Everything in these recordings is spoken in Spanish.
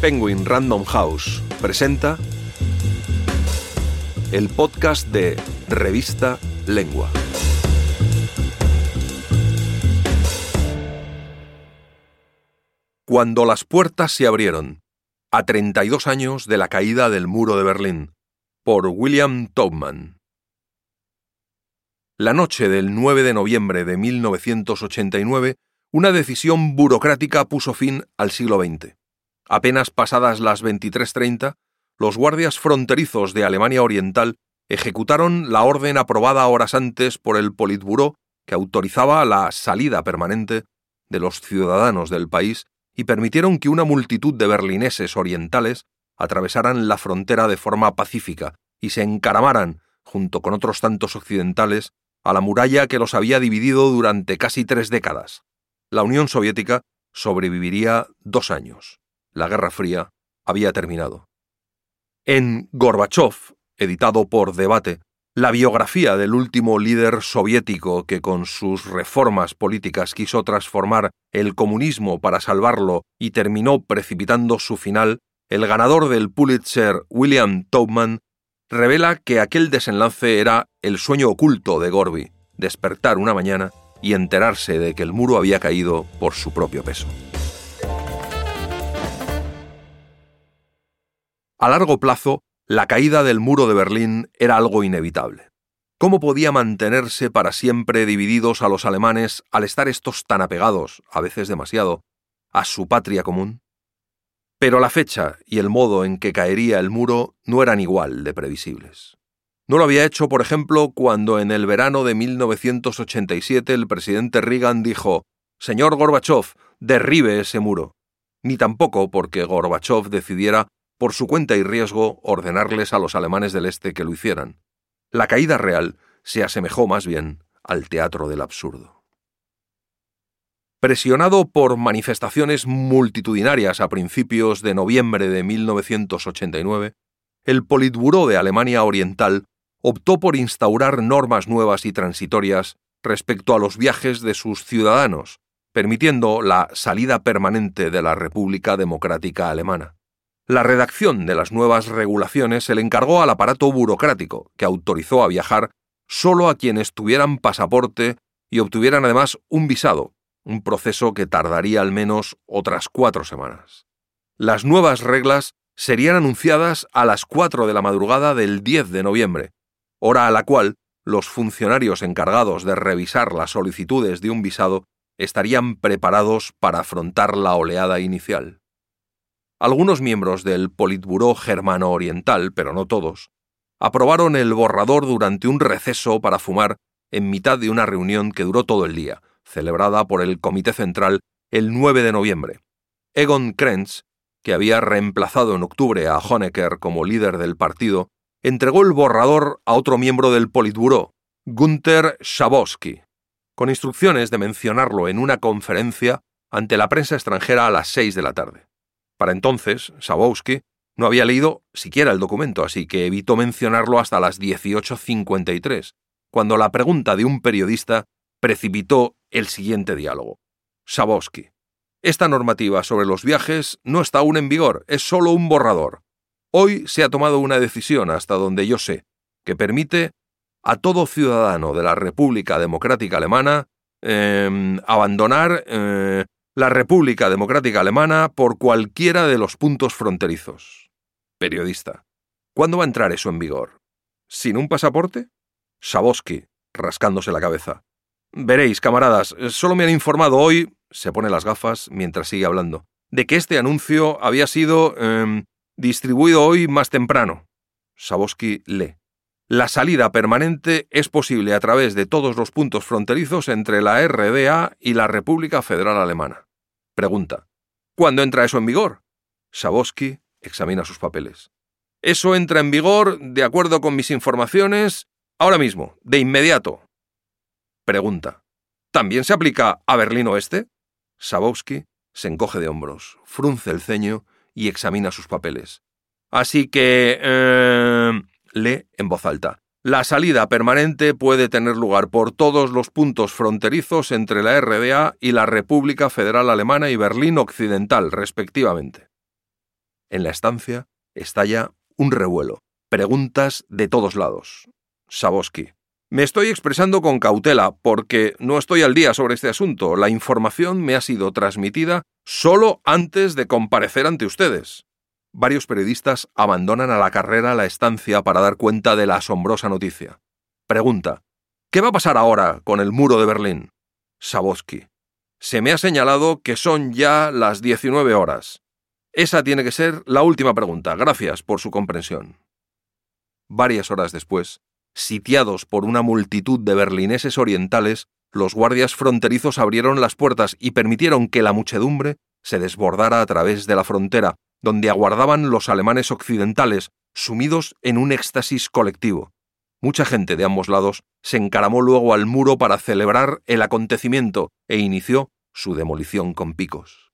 Penguin Random House presenta el podcast de Revista Lengua. Cuando las puertas se abrieron, a 32 años de la caída del muro de Berlín, por William Taubman. La noche del 9 de noviembre de 1989, una decisión burocrática puso fin al siglo XX. Apenas pasadas las 23.30, los guardias fronterizos de Alemania Oriental ejecutaron la orden aprobada horas antes por el Politburó que autorizaba la salida permanente de los ciudadanos del país y permitieron que una multitud de berlineses orientales atravesaran la frontera de forma pacífica y se encaramaran, junto con otros tantos occidentales, a la muralla que los había dividido durante casi tres décadas. La Unión Soviética sobreviviría dos años la Guerra Fría había terminado. En Gorbachev, editado por Debate, la biografía del último líder soviético que con sus reformas políticas quiso transformar el comunismo para salvarlo y terminó precipitando su final, el ganador del Pulitzer William Taubman revela que aquel desenlace era el sueño oculto de Gorby, despertar una mañana y enterarse de que el muro había caído por su propio peso. A largo plazo, la caída del muro de Berlín era algo inevitable. ¿Cómo podía mantenerse para siempre divididos a los alemanes al estar estos tan apegados, a veces demasiado, a su patria común? Pero la fecha y el modo en que caería el muro no eran igual de previsibles. No lo había hecho, por ejemplo, cuando en el verano de 1987 el presidente Reagan dijo Señor Gorbachev, derribe ese muro. Ni tampoco porque Gorbachev decidiera por su cuenta y riesgo, ordenarles a los alemanes del Este que lo hicieran. La caída real se asemejó más bien al teatro del absurdo. Presionado por manifestaciones multitudinarias a principios de noviembre de 1989, el Politburó de Alemania Oriental optó por instaurar normas nuevas y transitorias respecto a los viajes de sus ciudadanos, permitiendo la salida permanente de la República Democrática Alemana. La redacción de las nuevas regulaciones se le encargó al aparato burocrático, que autorizó a viajar solo a quienes tuvieran pasaporte y obtuvieran además un visado, un proceso que tardaría al menos otras cuatro semanas. Las nuevas reglas serían anunciadas a las cuatro de la madrugada del 10 de noviembre, hora a la cual los funcionarios encargados de revisar las solicitudes de un visado estarían preparados para afrontar la oleada inicial. Algunos miembros del Politburó germano-oriental, pero no todos, aprobaron el borrador durante un receso para fumar en mitad de una reunión que duró todo el día, celebrada por el Comité Central el 9 de noviembre. Egon Krenz, que había reemplazado en octubre a Honecker como líder del partido, entregó el borrador a otro miembro del Politburó, Gunther Schabowski, con instrucciones de mencionarlo en una conferencia ante la prensa extranjera a las seis de la tarde. Para entonces, Sabowski no había leído siquiera el documento, así que evitó mencionarlo hasta las 18.53, cuando la pregunta de un periodista precipitó el siguiente diálogo. Sabowski. Esta normativa sobre los viajes no está aún en vigor, es solo un borrador. Hoy se ha tomado una decisión, hasta donde yo sé, que permite a todo ciudadano de la República Democrática Alemana em, abandonar eh, la República Democrática Alemana por cualquiera de los puntos fronterizos. Periodista. ¿Cuándo va a entrar eso en vigor? ¿Sin un pasaporte? Saboski, rascándose la cabeza. Veréis, camaradas, solo me han informado hoy, se pone las gafas mientras sigue hablando, de que este anuncio había sido em, distribuido hoy más temprano. Saboski lee. La salida permanente es posible a través de todos los puntos fronterizos entre la RDA y la República Federal Alemana. Pregunta. ¿Cuándo entra eso en vigor? Sabowski examina sus papeles. Eso entra en vigor, de acuerdo con mis informaciones, ahora mismo, de inmediato. Pregunta. ¿También se aplica a Berlín Oeste? Sabowski se encoge de hombros, frunce el ceño y examina sus papeles. Así que... Eh, lee en voz alta. La salida permanente puede tener lugar por todos los puntos fronterizos entre la RDA y la República Federal Alemana y Berlín Occidental, respectivamente. En la estancia estalla un revuelo, preguntas de todos lados. Saboski. Me estoy expresando con cautela porque no estoy al día sobre este asunto. La información me ha sido transmitida solo antes de comparecer ante ustedes. Varios periodistas abandonan a la carrera la estancia para dar cuenta de la asombrosa noticia. Pregunta. ¿Qué va a pasar ahora con el muro de Berlín? Saboski. Se me ha señalado que son ya las 19 horas. Esa tiene que ser la última pregunta. Gracias por su comprensión. Varias horas después, Sitiados por una multitud de berlineses orientales, los guardias fronterizos abrieron las puertas y permitieron que la muchedumbre se desbordara a través de la frontera, donde aguardaban los alemanes occidentales, sumidos en un éxtasis colectivo. Mucha gente de ambos lados se encaramó luego al muro para celebrar el acontecimiento e inició su demolición con picos.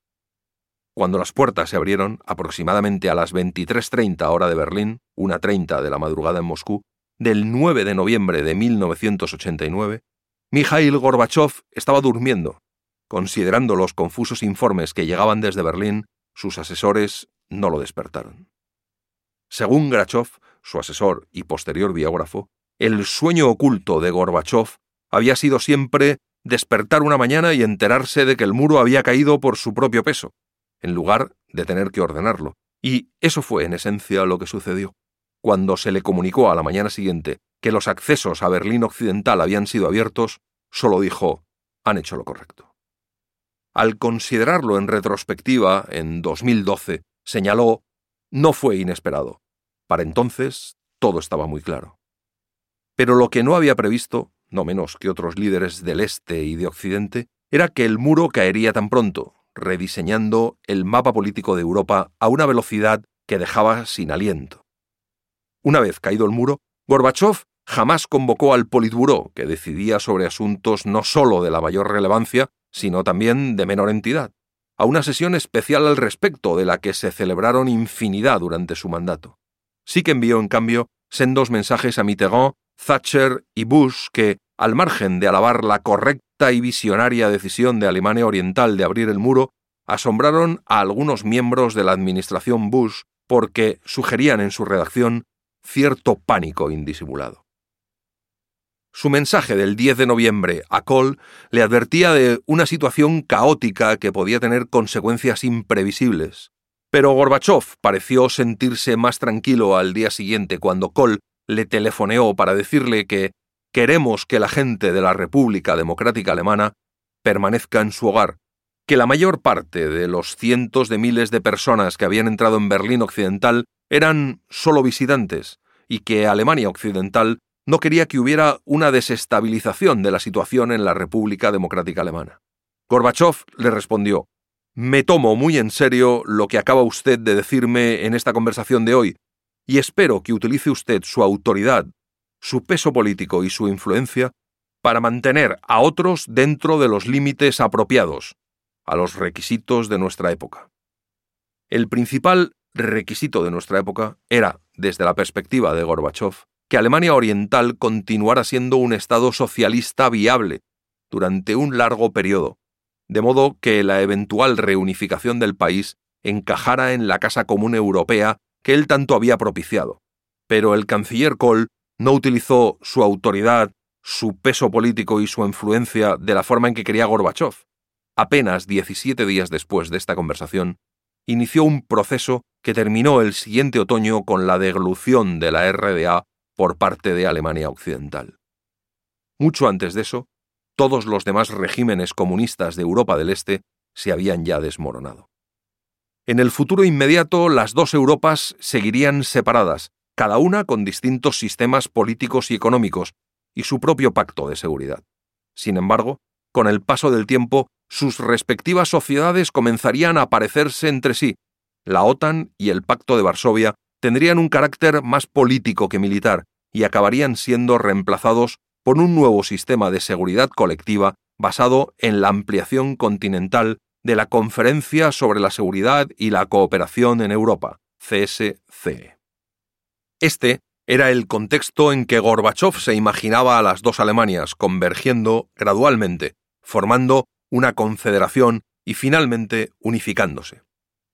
Cuando las puertas se abrieron, aproximadamente a las 23.30 hora de Berlín, 1.30 de la madrugada en Moscú, del 9 de noviembre de 1989, Mikhail Gorbachev estaba durmiendo. Considerando los confusos informes que llegaban desde Berlín, sus asesores no lo despertaron. Según Grachev, su asesor y posterior biógrafo, el sueño oculto de Gorbachev había sido siempre despertar una mañana y enterarse de que el muro había caído por su propio peso, en lugar de tener que ordenarlo. Y eso fue en esencia lo que sucedió. Cuando se le comunicó a la mañana siguiente que los accesos a Berlín Occidental habían sido abiertos, solo dijo, han hecho lo correcto. Al considerarlo en retrospectiva, en 2012, señaló, no fue inesperado. Para entonces, todo estaba muy claro. Pero lo que no había previsto, no menos que otros líderes del Este y de Occidente, era que el muro caería tan pronto, rediseñando el mapa político de Europa a una velocidad que dejaba sin aliento. Una vez caído el muro, Gorbachev jamás convocó al Politburó, que decidía sobre asuntos no sólo de la mayor relevancia, sino también de menor entidad, a una sesión especial al respecto de la que se celebraron infinidad durante su mandato. Sí que envió, en cambio, sendos mensajes a Mitterrand, Thatcher y Bush que, al margen de alabar la correcta y visionaria decisión de Alemania Oriental de abrir el muro, asombraron a algunos miembros de la administración Bush porque sugerían en su redacción cierto pánico indisimulado. Su mensaje del 10 de noviembre a Kohl le advertía de una situación caótica que podía tener consecuencias imprevisibles. Pero Gorbachev pareció sentirse más tranquilo al día siguiente cuando Kohl le telefoneó para decirle que queremos que la gente de la República Democrática Alemana permanezca en su hogar, que la mayor parte de los cientos de miles de personas que habían entrado en Berlín Occidental eran solo visitantes y que Alemania Occidental no quería que hubiera una desestabilización de la situación en la República Democrática Alemana. Gorbachev le respondió Me tomo muy en serio lo que acaba usted de decirme en esta conversación de hoy, y espero que utilice usted su autoridad, su peso político y su influencia para mantener a otros dentro de los límites apropiados, a los requisitos de nuestra época. El principal requisito de nuestra época era, desde la perspectiva de Gorbachev, que Alemania Oriental continuara siendo un Estado socialista viable durante un largo periodo, de modo que la eventual reunificación del país encajara en la Casa Común Europea que él tanto había propiciado. Pero el canciller Kohl no utilizó su autoridad, su peso político y su influencia de la forma en que quería Gorbachev. Apenas 17 días después de esta conversación, inició un proceso que terminó el siguiente otoño con la deglución de la RDA por parte de Alemania Occidental. Mucho antes de eso, todos los demás regímenes comunistas de Europa del Este se habían ya desmoronado. En el futuro inmediato, las dos Europas seguirían separadas, cada una con distintos sistemas políticos y económicos, y su propio pacto de seguridad. Sin embargo, con el paso del tiempo, sus respectivas sociedades comenzarían a parecerse entre sí. La OTAN y el Pacto de Varsovia tendrían un carácter más político que militar y acabarían siendo reemplazados por un nuevo sistema de seguridad colectiva basado en la ampliación continental de la Conferencia sobre la Seguridad y la Cooperación en Europa. Este Era el contexto en que Gorbachev se imaginaba a las dos Alemanias convergiendo gradualmente, formando una confederación y finalmente unificándose.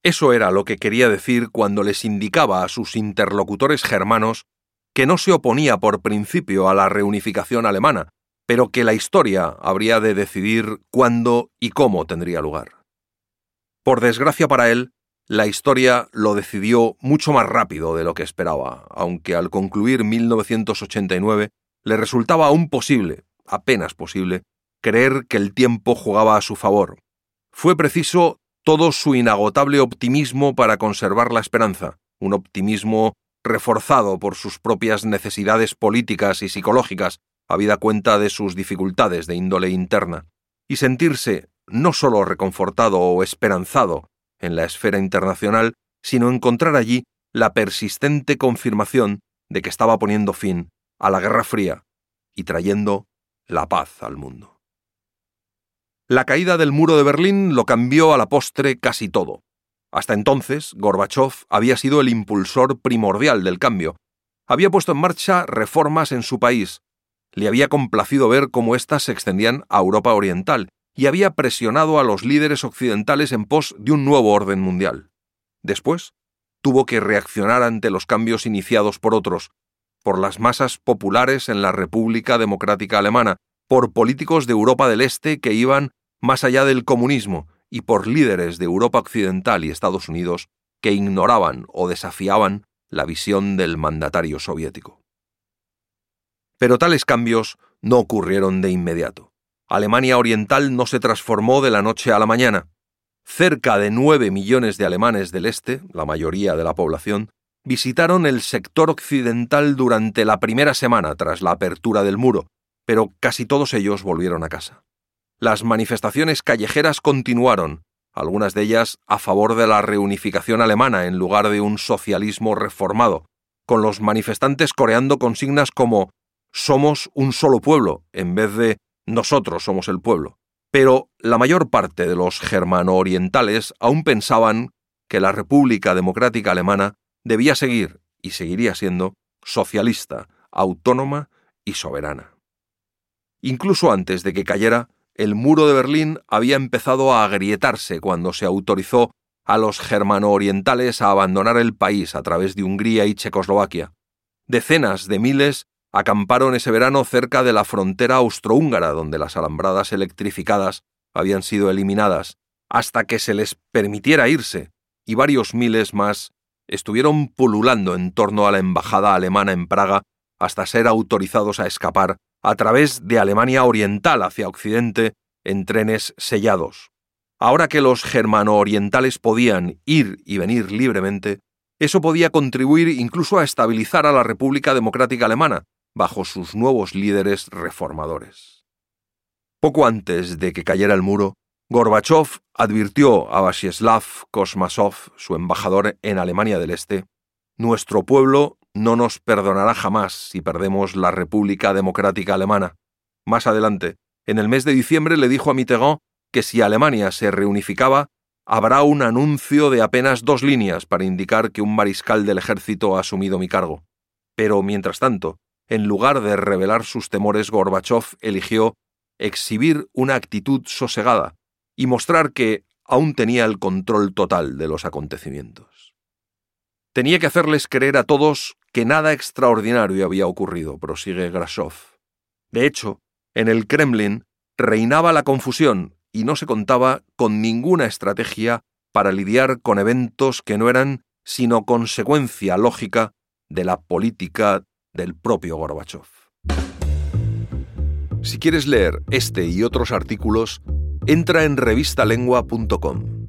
Eso era lo que quería decir cuando les indicaba a sus interlocutores germanos que no se oponía por principio a la reunificación alemana, pero que la historia habría de decidir cuándo y cómo tendría lugar. Por desgracia para él, la historia lo decidió mucho más rápido de lo que esperaba, aunque al concluir 1989 le resultaba aún posible, apenas posible, creer que el tiempo jugaba a su favor. Fue preciso todo su inagotable optimismo para conservar la esperanza, un optimismo reforzado por sus propias necesidades políticas y psicológicas, habida cuenta de sus dificultades de índole interna, y sentirse no sólo reconfortado o esperanzado en la esfera internacional, sino encontrar allí la persistente confirmación de que estaba poniendo fin a la Guerra Fría y trayendo la paz al mundo. La caída del muro de Berlín lo cambió a la postre casi todo. Hasta entonces, Gorbachev había sido el impulsor primordial del cambio. Había puesto en marcha reformas en su país. Le había complacido ver cómo éstas se extendían a Europa Oriental y había presionado a los líderes occidentales en pos de un nuevo orden mundial. Después, tuvo que reaccionar ante los cambios iniciados por otros, por las masas populares en la República Democrática Alemana, por políticos de Europa del Este que iban más allá del comunismo y por líderes de Europa Occidental y Estados Unidos que ignoraban o desafiaban la visión del mandatario soviético. Pero tales cambios no ocurrieron de inmediato. Alemania Oriental no se transformó de la noche a la mañana. Cerca de nueve millones de alemanes del Este, la mayoría de la población, visitaron el sector occidental durante la primera semana tras la apertura del muro, pero casi todos ellos volvieron a casa. Las manifestaciones callejeras continuaron, algunas de ellas a favor de la reunificación alemana en lugar de un socialismo reformado, con los manifestantes coreando consignas como somos un solo pueblo en vez de nosotros somos el pueblo. Pero la mayor parte de los germano-orientales aún pensaban que la República Democrática Alemana debía seguir, y seguiría siendo, socialista, autónoma y soberana. Incluso antes de que cayera, el muro de Berlín había empezado a agrietarse cuando se autorizó a los germano-orientales a abandonar el país a través de Hungría y Checoslovaquia. Decenas de miles acamparon ese verano cerca de la frontera austrohúngara, donde las alambradas electrificadas habían sido eliminadas, hasta que se les permitiera irse, y varios miles más estuvieron pululando en torno a la embajada alemana en Praga hasta ser autorizados a escapar a través de Alemania Oriental hacia Occidente en trenes sellados. Ahora que los germano-orientales podían ir y venir libremente, eso podía contribuir incluso a estabilizar a la República Democrática Alemana bajo sus nuevos líderes reformadores. Poco antes de que cayera el muro, Gorbachev advirtió a Vasieslav Kosmasov, su embajador en Alemania del Este, Nuestro pueblo no nos perdonará jamás si perdemos la República Democrática Alemana. Más adelante, en el mes de diciembre le dijo a Mitterrand que si Alemania se reunificaba, habrá un anuncio de apenas dos líneas para indicar que un mariscal del ejército ha asumido mi cargo. Pero, mientras tanto, en lugar de revelar sus temores, Gorbachev eligió exhibir una actitud sosegada y mostrar que aún tenía el control total de los acontecimientos. Tenía que hacerles creer a todos que nada extraordinario había ocurrido, prosigue Grasov. De hecho, en el Kremlin reinaba la confusión y no se contaba con ninguna estrategia para lidiar con eventos que no eran sino consecuencia lógica de la política del propio Gorbachev. Si quieres leer este y otros artículos, entra en revistalengua.com.